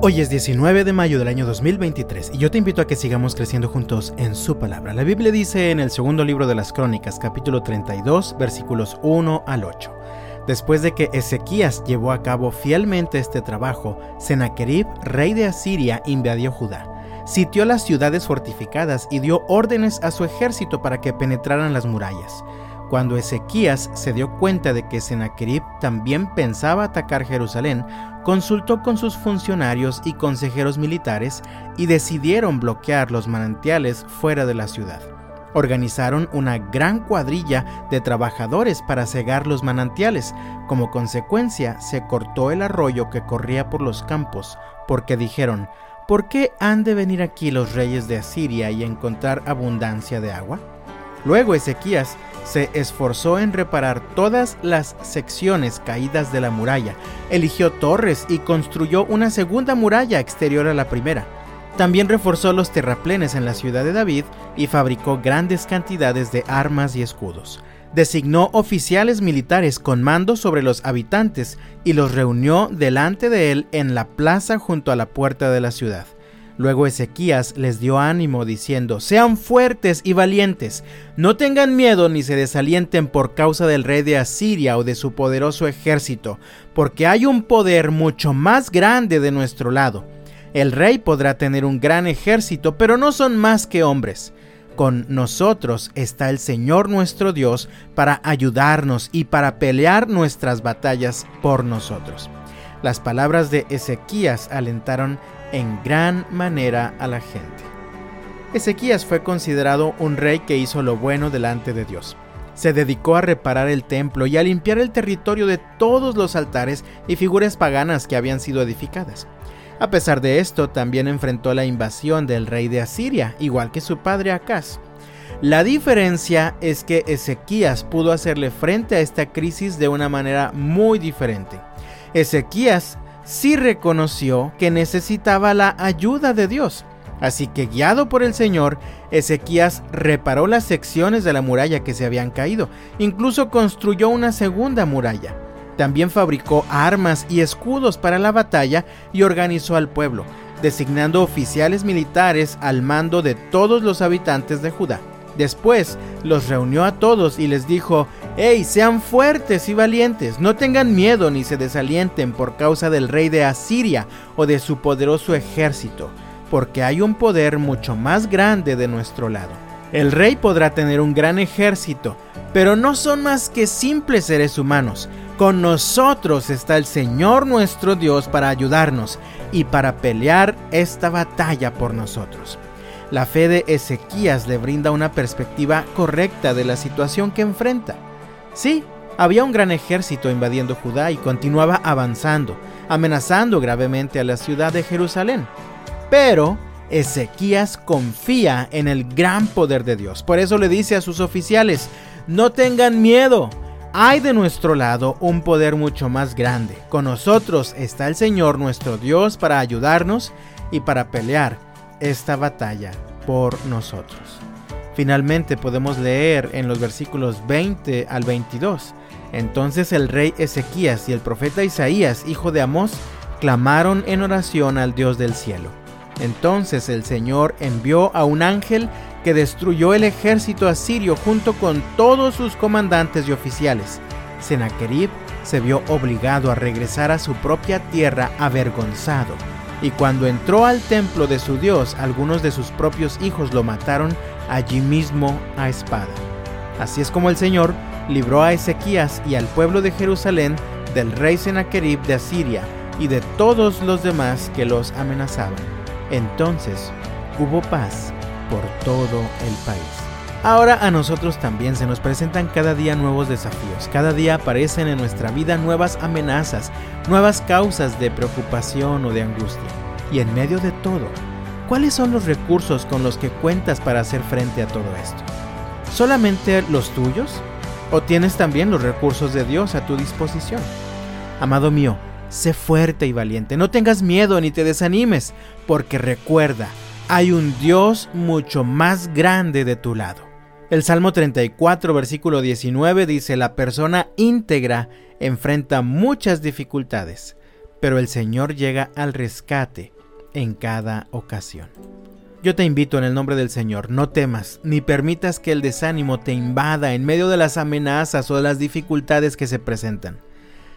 Hoy es 19 de mayo del año 2023 y yo te invito a que sigamos creciendo juntos en su palabra. La Biblia dice en el segundo libro de las Crónicas, capítulo 32, versículos 1 al 8. Después de que Ezequías llevó a cabo fielmente este trabajo, Sennacherib, rey de Asiria, invadió Judá. Sitió las ciudades fortificadas y dio órdenes a su ejército para que penetraran las murallas. Cuando Ezequías se dio cuenta de que Sennacherib también pensaba atacar Jerusalén, consultó con sus funcionarios y consejeros militares y decidieron bloquear los manantiales fuera de la ciudad. Organizaron una gran cuadrilla de trabajadores para cegar los manantiales. Como consecuencia, se cortó el arroyo que corría por los campos, porque dijeron, ¿por qué han de venir aquí los reyes de Asiria y encontrar abundancia de agua? Luego Ezequías se esforzó en reparar todas las secciones caídas de la muralla, eligió torres y construyó una segunda muralla exterior a la primera. También reforzó los terraplenes en la ciudad de David y fabricó grandes cantidades de armas y escudos. Designó oficiales militares con mando sobre los habitantes y los reunió delante de él en la plaza junto a la puerta de la ciudad. Luego Ezequías les dio ánimo diciendo, Sean fuertes y valientes, no tengan miedo ni se desalienten por causa del rey de Asiria o de su poderoso ejército, porque hay un poder mucho más grande de nuestro lado. El rey podrá tener un gran ejército, pero no son más que hombres. Con nosotros está el Señor nuestro Dios para ayudarnos y para pelear nuestras batallas por nosotros. Las palabras de Ezequías alentaron en gran manera a la gente. Ezequías fue considerado un rey que hizo lo bueno delante de Dios. Se dedicó a reparar el templo y a limpiar el territorio de todos los altares y figuras paganas que habían sido edificadas. A pesar de esto, también enfrentó la invasión del rey de Asiria, igual que su padre Acaz. La diferencia es que Ezequías pudo hacerle frente a esta crisis de una manera muy diferente. Ezequías sí reconoció que necesitaba la ayuda de Dios. Así que guiado por el Señor, Ezequías reparó las secciones de la muralla que se habían caído, incluso construyó una segunda muralla. También fabricó armas y escudos para la batalla y organizó al pueblo, designando oficiales militares al mando de todos los habitantes de Judá. Después los reunió a todos y les dijo, ¡Hey, sean fuertes y valientes! No tengan miedo ni se desalienten por causa del rey de Asiria o de su poderoso ejército, porque hay un poder mucho más grande de nuestro lado. El rey podrá tener un gran ejército, pero no son más que simples seres humanos. Con nosotros está el Señor nuestro Dios para ayudarnos y para pelear esta batalla por nosotros. La fe de Ezequías le brinda una perspectiva correcta de la situación que enfrenta. Sí, había un gran ejército invadiendo Judá y continuaba avanzando, amenazando gravemente a la ciudad de Jerusalén. Pero Ezequías confía en el gran poder de Dios. Por eso le dice a sus oficiales, no tengan miedo. Hay de nuestro lado un poder mucho más grande. Con nosotros está el Señor nuestro Dios para ayudarnos y para pelear esta batalla por nosotros. Finalmente podemos leer en los versículos 20 al 22. Entonces el rey Ezequías y el profeta Isaías, hijo de Amós, clamaron en oración al Dios del cielo. Entonces el Señor envió a un ángel que destruyó el ejército asirio junto con todos sus comandantes y oficiales. Sennacherib se vio obligado a regresar a su propia tierra avergonzado y cuando entró al templo de su Dios, algunos de sus propios hijos lo mataron allí mismo a espada. Así es como el Señor libró a Ezequías y al pueblo de Jerusalén del rey Sennacherib de Asiria y de todos los demás que los amenazaban. Entonces hubo paz por todo el país. Ahora a nosotros también se nos presentan cada día nuevos desafíos, cada día aparecen en nuestra vida nuevas amenazas, nuevas causas de preocupación o de angustia. Y en medio de todo, ¿cuáles son los recursos con los que cuentas para hacer frente a todo esto? ¿Solamente los tuyos? ¿O tienes también los recursos de Dios a tu disposición? Amado mío, sé fuerte y valiente, no tengas miedo ni te desanimes, porque recuerda, hay un Dios mucho más grande de tu lado. El Salmo 34, versículo 19 dice, la persona íntegra enfrenta muchas dificultades, pero el Señor llega al rescate en cada ocasión. Yo te invito en el nombre del Señor, no temas, ni permitas que el desánimo te invada en medio de las amenazas o de las dificultades que se presentan.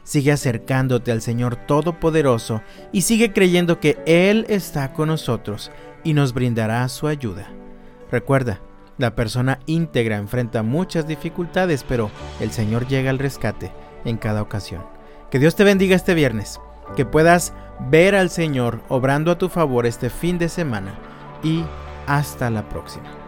Sigue acercándote al Señor Todopoderoso y sigue creyendo que Él está con nosotros y nos brindará su ayuda. Recuerda, la persona íntegra enfrenta muchas dificultades, pero el Señor llega al rescate en cada ocasión. Que Dios te bendiga este viernes, que puedas ver al Señor obrando a tu favor este fin de semana y hasta la próxima.